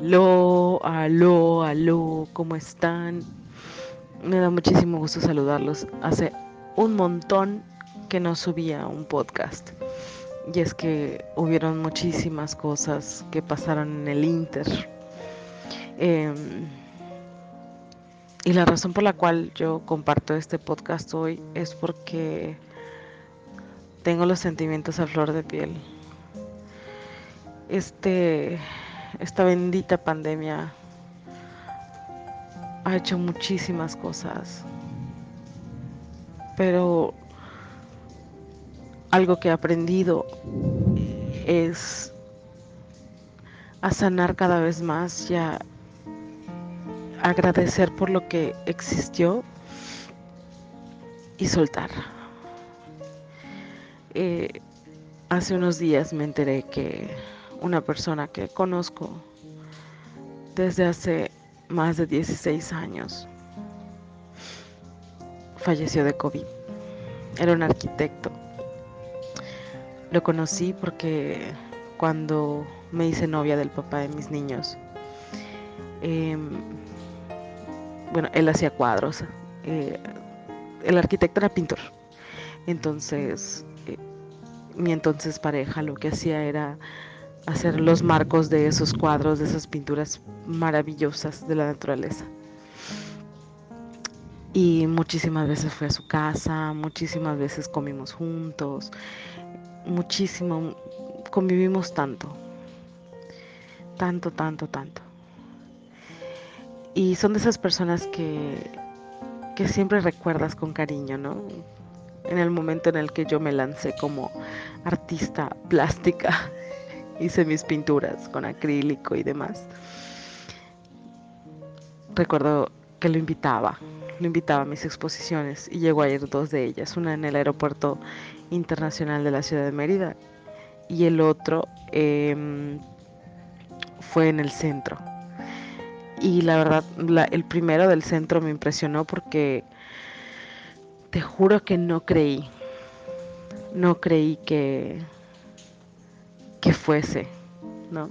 Aló, aló, aló, ¿cómo están? Me da muchísimo gusto saludarlos. Hace un montón que no subía un podcast. Y es que hubieron muchísimas cosas que pasaron en el Inter. Em, y la razón por la cual yo comparto este podcast hoy es porque tengo los sentimientos a flor de piel. Este esta bendita pandemia ha hecho muchísimas cosas. Pero algo que he aprendido es a sanar cada vez más y a agradecer por lo que existió y soltar. Eh, hace unos días me enteré que una persona que conozco desde hace más de 16 años. Falleció de COVID. Era un arquitecto. Lo conocí porque cuando me hice novia del papá de mis niños, em, bueno, él hacía cuadros. Eh, el arquitecto era pintor. Entonces, eh, mi entonces pareja lo que hacía era hacer los marcos de esos cuadros, de esas pinturas maravillosas de la naturaleza. Y muchísimas veces fui a su casa, muchísimas veces comimos juntos, muchísimo, convivimos tanto, tanto, tanto, tanto. Y son de esas personas que, que siempre recuerdas con cariño, ¿no? En el momento en el que yo me lancé como artista plástica hice mis pinturas con acrílico y demás. Recuerdo que lo invitaba, lo invitaba a mis exposiciones y llegó a ir dos de ellas, una en el aeropuerto internacional de la ciudad de Mérida y el otro em, fue en el centro. Y la verdad, el primero del centro me impresionó porque te juro que no creí, no creí que, que fuese, ¿no?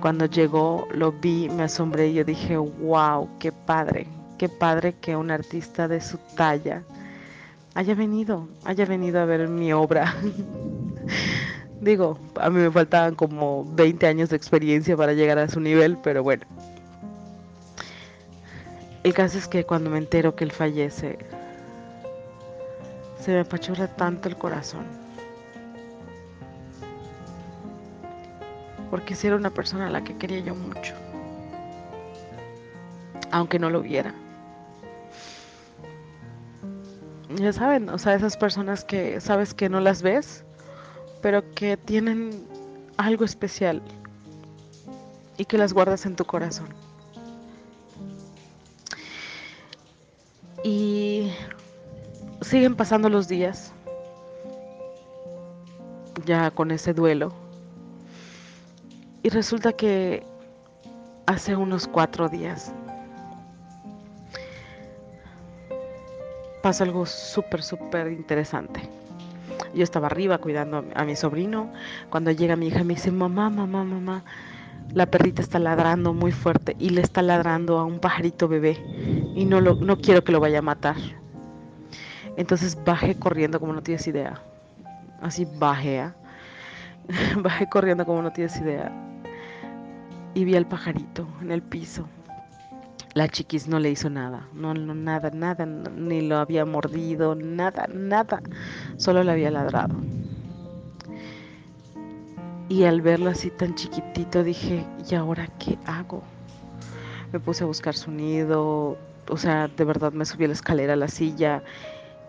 Cuando llegó, lo vi, me asombré y yo dije, wow, qué padre, qué padre que un artista de su talla haya venido, haya venido a ver mi obra. Digo, a mí me faltaban como 20 años de experiencia para llegar a su nivel, pero bueno. El caso es que cuando me entero que él fallece, se me apachurra tanto el corazón. Porque si era una persona a la que quería yo mucho, aunque no lo viera. Ya saben, o sea, esas personas que sabes que no las ves, pero que tienen algo especial y que las guardas en tu corazón. Y siguen pasando los días, ya con ese duelo y resulta que hace unos cuatro días pasa algo súper, súper interesante. Yo estaba arriba cuidando a mi sobrino. Cuando llega mi hija me dice, mamá, mamá, mamá, la perrita está ladrando muy fuerte y le está ladrando a un pajarito bebé y no, lo, no quiero que lo vaya a matar. Entonces bajé corriendo como no tienes idea. Así bajé. ¿ah? bajé corriendo como no tienes idea y vi al pajarito en el piso. La chiquis no le hizo nada, no, no nada, nada, ni lo había mordido, nada, nada, solo le había ladrado. Y al verlo así tan chiquitito dije, ¿y ahora qué hago? Me puse a buscar su nido, o sea, de verdad me subí a la escalera, a la silla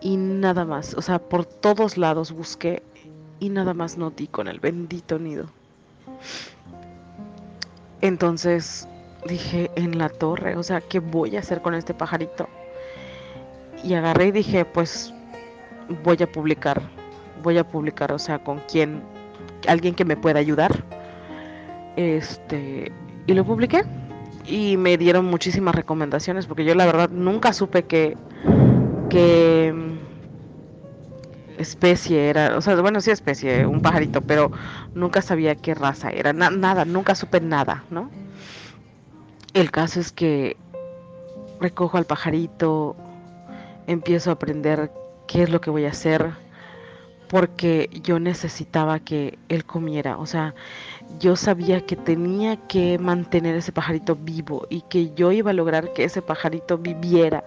y nada más, o sea, por todos lados busqué y nada más no di con el bendito nido. Entonces dije, en la torre, o sea, ¿qué voy a hacer con este pajarito? Y agarré y dije, pues voy a publicar, voy a publicar, o sea, con quién, alguien que me pueda ayudar. Este, y lo publiqué y me dieron muchísimas recomendaciones porque yo la verdad nunca supe que que especie era, o sea, bueno, sí especie, un pajarito, pero nunca sabía qué raza era, nada, nunca supe nada, ¿no? El caso es que recojo al pajarito, empiezo a aprender qué es lo que voy a hacer, porque yo necesitaba que él comiera, o sea, yo sabía que tenía que mantener ese pajarito vivo y que yo iba a lograr que ese pajarito viviera.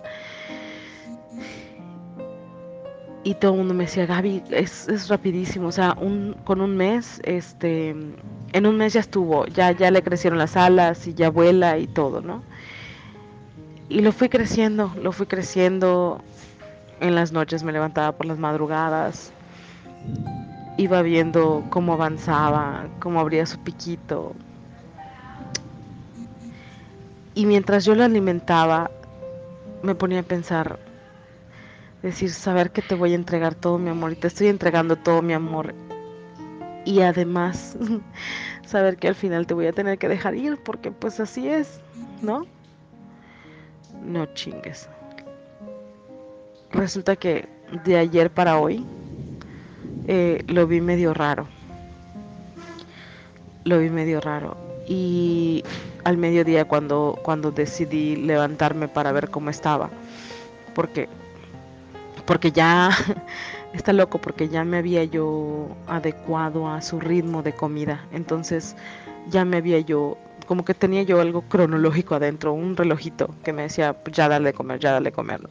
Y todo el mundo me decía, Gaby, es, es rapidísimo, o sea, un, con un mes, este, en un mes ya estuvo, ya, ya le crecieron las alas y ya vuela y todo, ¿no? Y lo fui creciendo, lo fui creciendo. En las noches me levantaba por las madrugadas, iba viendo cómo avanzaba, cómo abría su piquito. Y mientras yo lo alimentaba, me ponía a pensar, decir, saber que te voy a entregar todo mi amor y te estoy entregando todo mi amor. Y además, saber que al final te voy a tener que dejar ir porque pues así es, ¿no? No chingues. Resulta que de ayer para hoy eh, lo vi medio raro. Lo vi medio raro. Y al mediodía cuando, cuando decidí levantarme para ver cómo estaba. Porque, porque ya está loco, porque ya me había yo adecuado a su ritmo de comida. Entonces ya me había yo, como que tenía yo algo cronológico adentro, un relojito que me decía, pues ya dale de comer, ya dale de comer.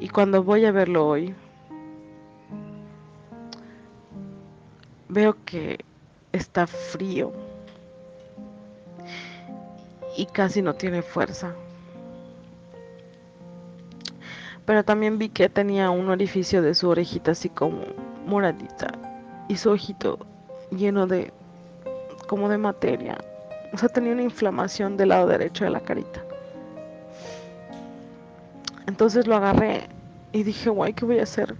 Y cuando voy a verlo hoy, veo que está frío y casi no tiene fuerza. Pero también vi que tenía un orificio de su orejita así como moradita y su ojito lleno de como de materia. O sea, tenía una inflamación del lado derecho de la carita. Entonces lo agarré y dije, guay, ¿qué voy a hacer?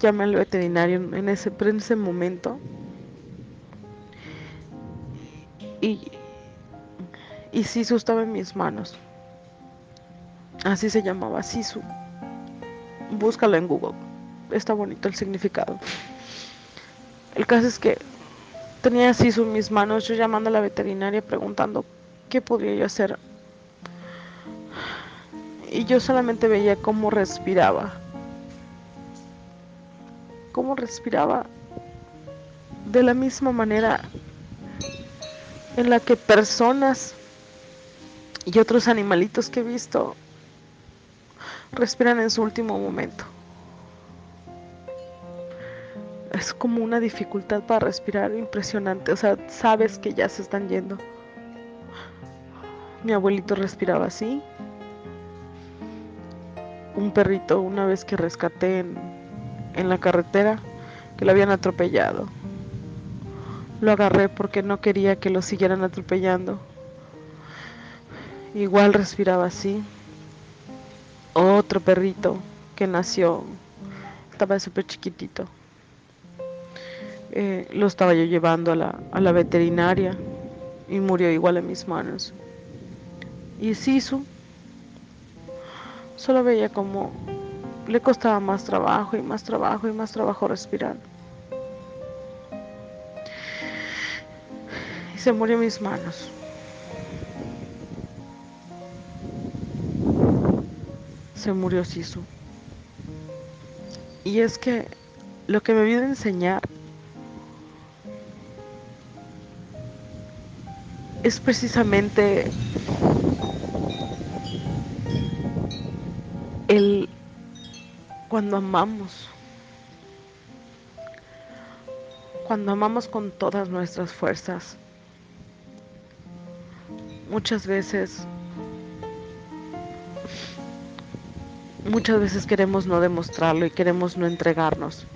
Llamé al veterinario en ese, en ese momento. Y, y Sisu estaba en mis manos. Así se llamaba Sisu. Búscalo en Google. Está bonito el significado. El caso es que tenía Sisu en mis manos, yo llamando a la veterinaria preguntando qué podría yo hacer y yo solamente veía cómo respiraba. Cómo respiraba de la misma manera en la que personas y otros animalitos que he visto respiran en su último momento. Es como una dificultad para respirar impresionante, o sea, sabes que ya se están yendo. Mi abuelito respiraba así, un perrito una vez que rescaté en, la carretera que lo habían atropellado. Lo agarré porque no quería que lo siguieran atropellando. Igual respiraba así. Otro perrito que nació, estaba súper chiquitito. Eh, lo estaba yo llevando a la, a la veterinaria y murió igual en mis manos. Y Sisu Solo veía como le costaba más trabajo y más trabajo y más trabajo respirar. Y se murió en mis manos. Se murió Sisu. Y es que lo que me vino a enseñar es precisamente el cuando amamos, cuando amamos con todas nuestras fuerzas, muchas veces, muchas veces queremos no demostrarlo y queremos no entregarnos,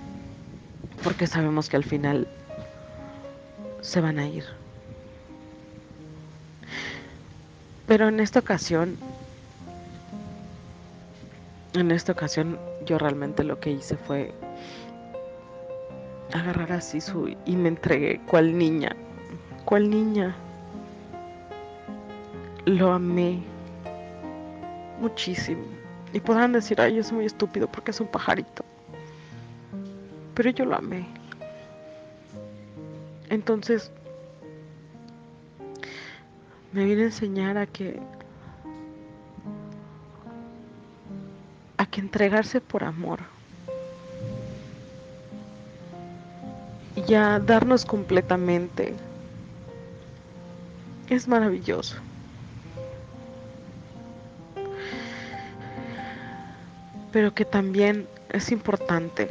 porque sabemos que al final se van a ir. Pero en esta ocasión en esta ocasión yo realmente lo que hice fue agarrar a Sisu y me entregué cual niña, cual niña. Lo amé muchísimo. Y podrán decir, ay, yo soy muy estúpido porque es un pajarito. Pero yo lo amé. Entonces, me viene a enseñar a que a que entregarse por amor y a darnos completamente es maravilloso. Pero que también es importante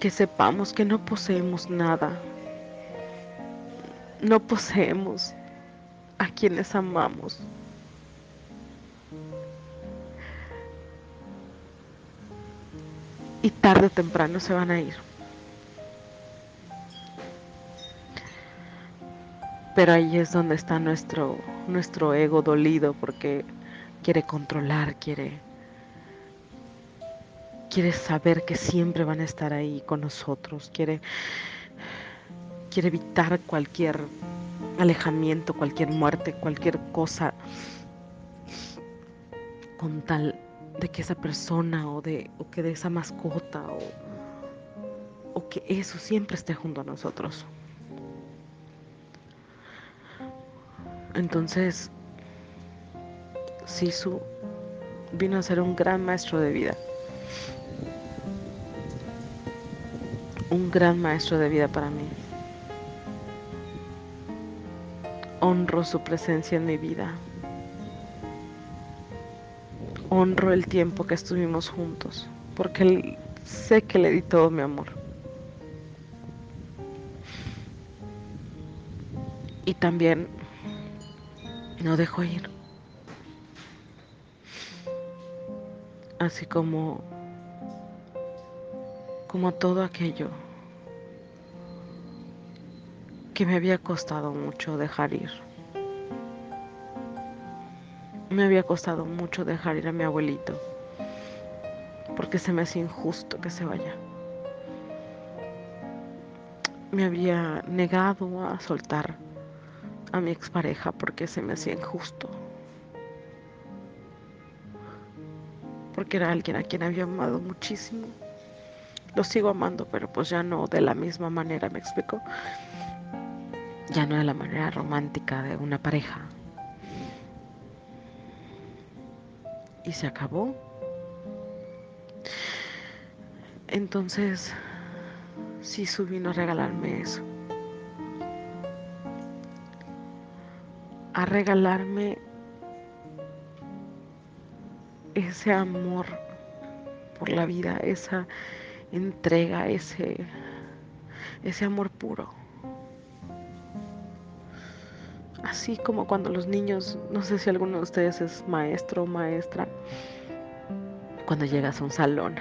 que sepamos que no poseemos nada. No poseemos a quienes amamos. Y tarde o temprano se van a ir. Pero ahí es donde está nuestro, nuestro ego dolido porque quiere controlar, quiere, quiere saber que siempre van a estar ahí con nosotros, quiere, quiere evitar cualquier alejamiento, cualquier muerte, cualquier cosa con tal de que esa persona o de o que de esa mascota o, o que eso siempre esté junto a nosotros. Entonces, Sisu vino a ser un gran maestro de vida. Un gran maestro de vida para mí. Honro su presencia en mi vida. Honro el tiempo que estuvimos juntos, porque sé que le di todo mi amor. Y también no dejo ir. Así como como todo aquello que me había costado mucho dejar ir. Me había costado mucho dejar ir a mi abuelito porque se me hacía injusto que se vaya. Me había negado a soltar a mi expareja porque se me hacía injusto. Porque era alguien a quien había amado muchísimo. Lo sigo amando, pero pues ya no de la misma manera, me explico. Ya no de la manera romántica de una pareja. Y se acabó. Entonces, sí vino a regalarme eso. a regalarme ese amor por la vida, esa entrega, ese, ese amor puro. Así como cuando los niños, no sé si alguno de ustedes es maestro o maestra, cuando llegas a un salón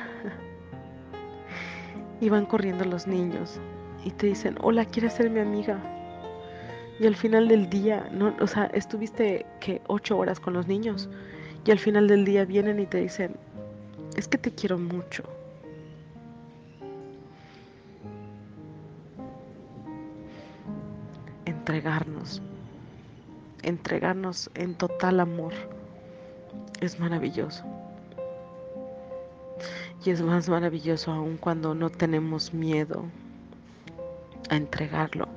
y van corriendo los niños y te dicen, hola, ¿quieres ser mi amiga? Y al final del día, no, o sea, estuviste que ocho horas con los niños y al final del día vienen y te dicen, es que te quiero mucho. Entregarnos, entregarnos en total amor es maravilloso. Y es más maravilloso aún cuando no tenemos miedo a entregarlo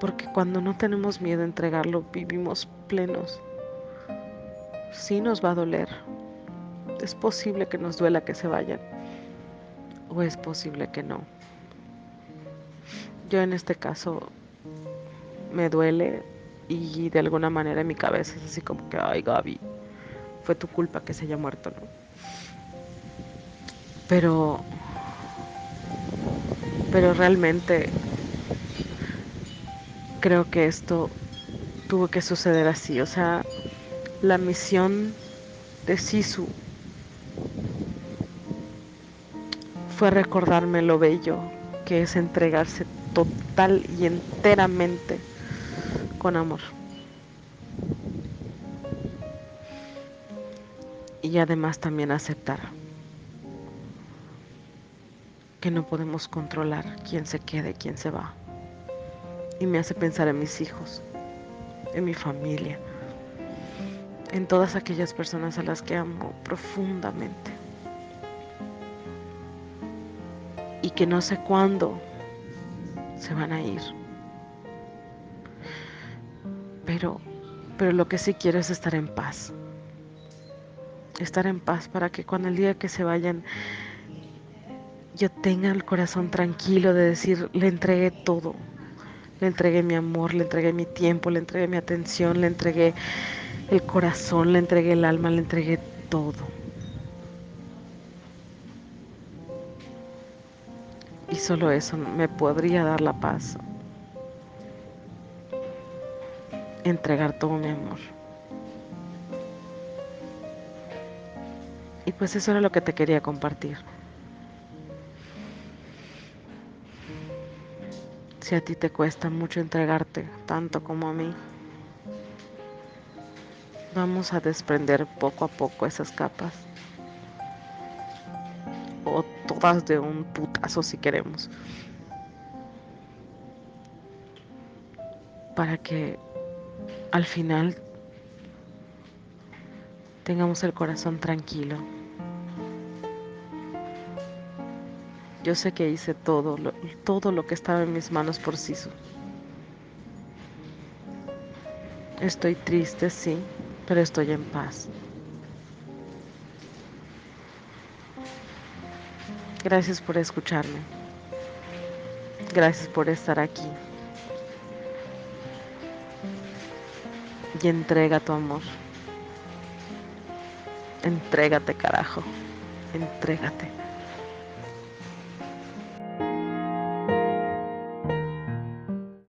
porque cuando no tenemos miedo a entregarlo, vivimos plenos. Sí nos va a doler. Es posible que nos duela que se vayan. O es posible que no. Yo en este caso me duele y de alguna manera en mi cabeza es así como que, ay Gaby, fue tu culpa que se haya muerto, ¿no? Pero, pero realmente creo que esto tuvo que suceder así. O sea, la misión de Sisu fue recordarme lo bello que es entregarse total y enteramente con amor. Y además también aceptar que no podemos controlar quién se quede, quién se va y me hace pensar en mis hijos, en mi familia, en todas aquellas personas a las que amo profundamente y que no sé cuándo se van a ir. Pero, pero lo que sí quiero es estar en paz. Estar en paz para que cuando el día que se vayan yo tenga el corazón tranquilo de decir, le entregué todo. Le entregué mi amor, le entregué mi tiempo, le entregué mi atención, le entregué el corazón, le entregué el alma, le entregué todo. Y solo eso me podría dar la paz. Entregar todo mi amor. Y pues eso era lo que te quería compartir. Si a ti te cuesta mucho entregarte, tanto como a mí, vamos a desprender poco a poco esas capas. O todas de un putazo si queremos. Para que al final tengamos el corazón tranquilo. Yo sé que hice todo lo, todo lo que estaba en mis manos por Sisu. Estoy triste, sí, pero estoy en paz. Gracias por escucharme. Gracias por estar aquí. Y entrega tu amor. Entrégate, carajo. Entrégate.